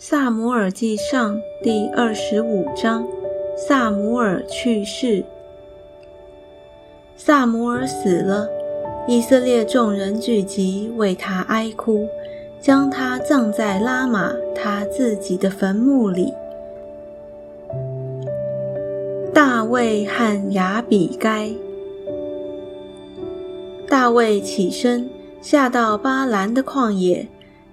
萨姆尔记上第二十五章，萨姆尔去世。萨姆尔死了，以色列众人聚集为他哀哭，将他葬在拉玛他自己的坟墓里。大卫和亚比该。大卫起身，下到巴兰的旷野，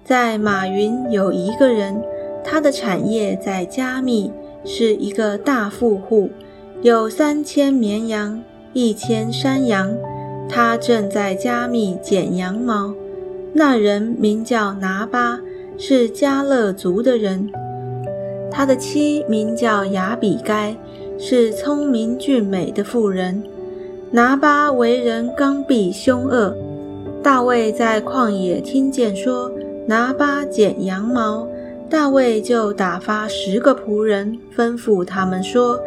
在马云有一个人。他的产业在加密，是一个大富户，有三千绵羊，一千山羊。他正在加密剪羊毛。那人名叫拿巴，是加勒族的人。他的妻名叫雅比该，是聪明俊美的妇人。拿巴为人刚愎凶恶。大卫在旷野听见说，拿巴剪羊毛。大卫就打发十个仆人，吩咐他们说：“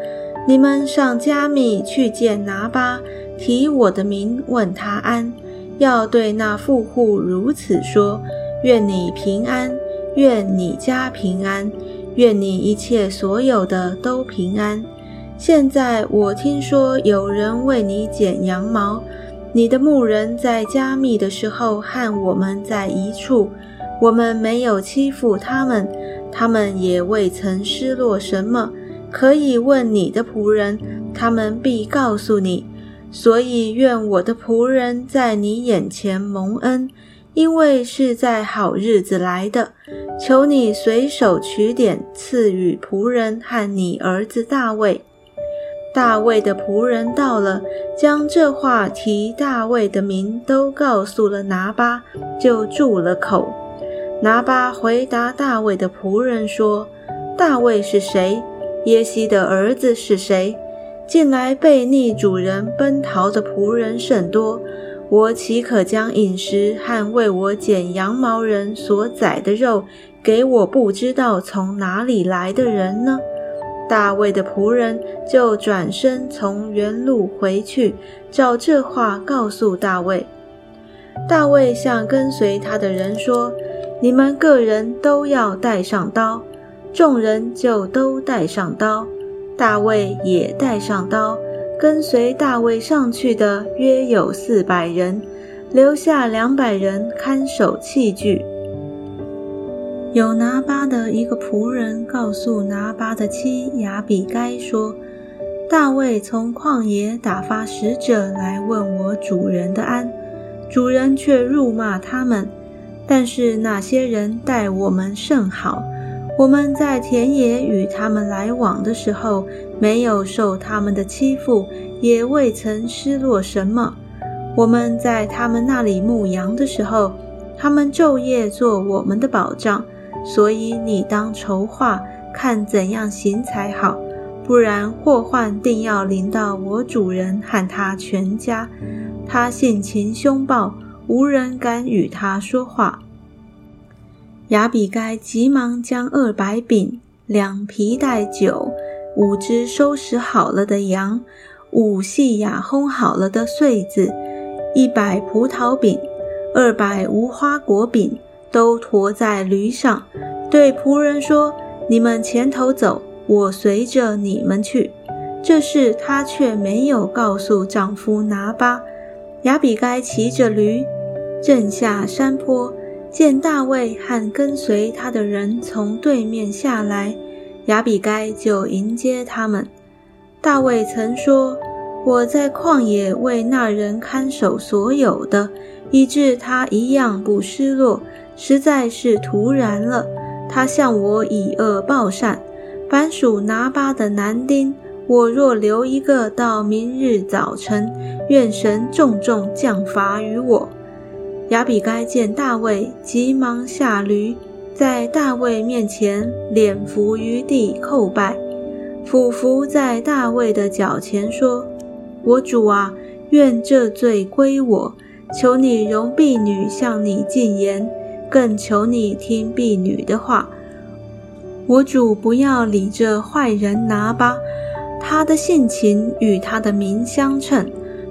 你们上加密去见拿巴，提我的名，问他安。要对那富户如此说：愿你平安，愿你家平安，愿你一切所有的都平安。现在我听说有人为你剪羊毛，你的牧人在加密的时候和我们在一处。”我们没有欺负他们，他们也未曾失落什么。可以问你的仆人，他们必告诉你。所以愿我的仆人在你眼前蒙恩，因为是在好日子来的。求你随手取点赐予仆人和你儿子大卫。大卫的仆人到了，将这话提大卫的名都告诉了拿巴，就住了口。拿巴回答大卫的仆人说：“大卫是谁？耶西的儿子是谁？近来被逆主人奔逃的仆人甚多，我岂可将饮食和为我剪羊毛人所宰的肉给我不知道从哪里来的人呢？”大卫的仆人就转身从原路回去，照这话告诉大卫。大卫向跟随他的人说。你们个人都要带上刀，众人就都带上刀，大卫也带上刀。跟随大卫上去的约有四百人，留下两百人看守器具。有拿巴的一个仆人告诉拿巴的妻雅比该说：“大卫从旷野打发使者来问我主人的安，主人却辱骂他们。”但是那些人待我们甚好，我们在田野与他们来往的时候，没有受他们的欺负，也未曾失落什么。我们在他们那里牧羊的时候，他们昼夜做我们的保障。所以你当筹划，看怎样行才好，不然祸患定要临到我主人和他全家。他性情凶暴。无人敢与他说话。亚比该急忙将二百饼、两皮带酒、五只收拾好了的羊、五细雅烘好了的穗子、一百葡萄饼、二百无花果饼，都驮在驴上，对仆人说：“你们前头走，我随着你们去。”这事她却没有告诉丈夫拿巴。亚比该骑着驴。正下山坡，见大卫和跟随他的人从对面下来，亚比该就迎接他们。大卫曾说：“我在旷野为那人看守所有的，以致他一样不失落，实在是突然了。他向我以恶报善，凡属拿巴的男丁，我若留一个到明日早晨，愿神重重降罚于我。”亚比该见大卫，急忙下驴，在大卫面前脸伏于地叩拜，俯伏在大卫的脚前说：“我主啊，愿这罪归我。求你容婢女向你进言，更求你听婢女的话。我主不要理这坏人拿巴，他的性情与他的名相称，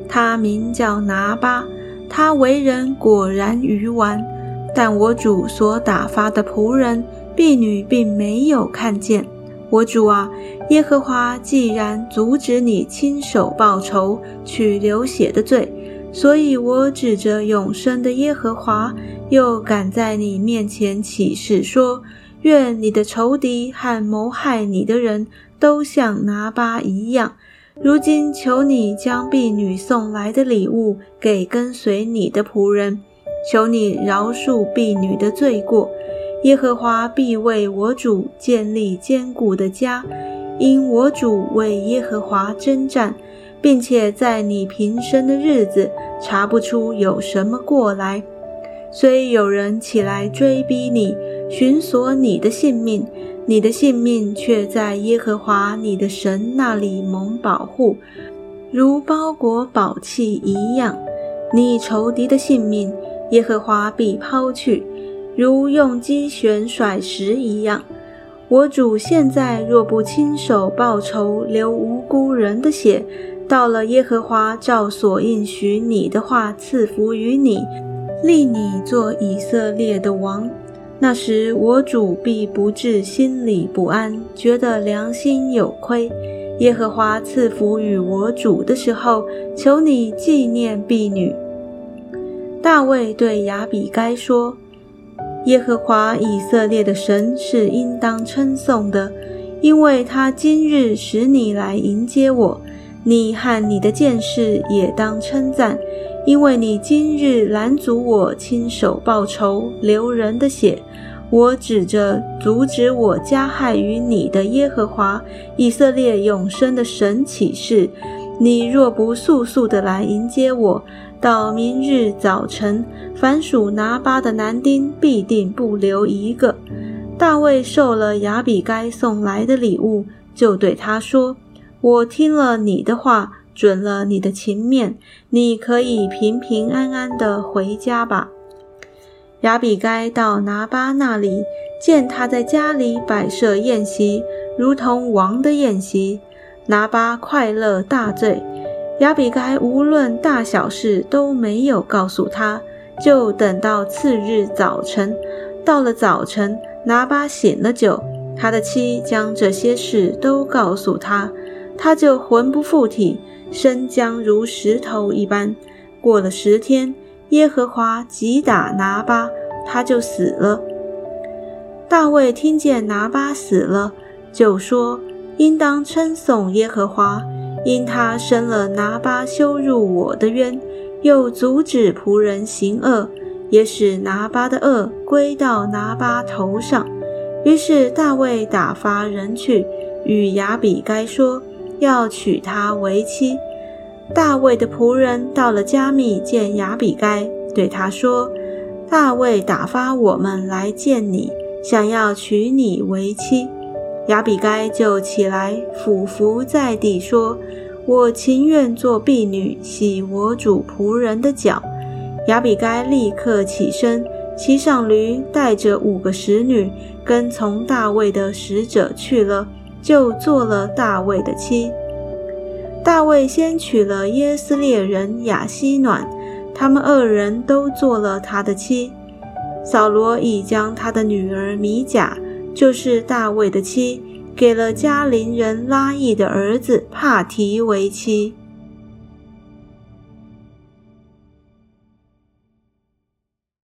他名叫拿巴。”他为人果然愚顽，但我主所打发的仆人婢女并没有看见。我主啊，耶和华既然阻止你亲手报仇，取流血的罪，所以我指着永生的耶和华，又敢在你面前起誓说：愿你的仇敌和谋害你的人都像拿巴一样。如今求你将婢女送来的礼物给跟随你的仆人，求你饶恕婢女的罪过。耶和华必为我主建立坚固的家，因我主为耶和华征战，并且在你平生的日子查不出有什么过来。虽有人起来追逼你，寻索你的性命，你的性命却在耶和华你的神那里蒙保护，如包裹宝器一样。你仇敌的性命，耶和华必抛去。如用机旋甩石一样，我主现在若不亲手报仇，流无辜人的血，到了耶和华照所应许你的话赐福于你，立你做以色列的王，那时我主必不至心里不安，觉得良心有亏。耶和华赐福与我主的时候，求你纪念婢女。大卫对亚比该说。耶和华以色列的神是应当称颂的，因为他今日使你来迎接我。你和你的剑士也当称赞，因为你今日拦阻我亲手报仇，流人的血。我指着阻止我加害于你的耶和华以色列永生的神起誓：你若不速速的来迎接我。到明日早晨，凡属拿巴的男丁必定不留一个。大卫受了亚比该送来的礼物，就对他说：“我听了你的话，准了你的情面，你可以平平安安的回家吧。”亚比该到拿巴那里，见他在家里摆设宴席，如同王的宴席。拿巴快乐大醉。亚比该无论大小事都没有告诉他，就等到次日早晨。到了早晨，拿巴醒了酒，他的妻将这些事都告诉他，他就魂不附体，身僵如石头一般。过了十天，耶和华击打拿巴，他就死了。大卫听见拿巴死了，就说：“应当称颂耶和华。”因他生了拿巴羞辱我的冤，又阻止仆人行恶，也使拿巴的恶归到拿巴头上。于是大卫打发人去与亚比该说，要娶她为妻。大卫的仆人到了加密见亚比该，对他说：“大卫打发我们来见你，想要娶你为妻。”亚比该就起来俯伏在地说：“我情愿做婢女，洗我主仆人的脚。”亚比该立刻起身，骑上驴，带着五个使女，跟从大卫的使者去了，就做了大卫的妻。大卫先娶了耶斯列人雅西暖，他们二人都做了他的妻。扫罗已将他的女儿米甲。就是大卫的妻，给了加林人拉亿的儿子帕提为妻。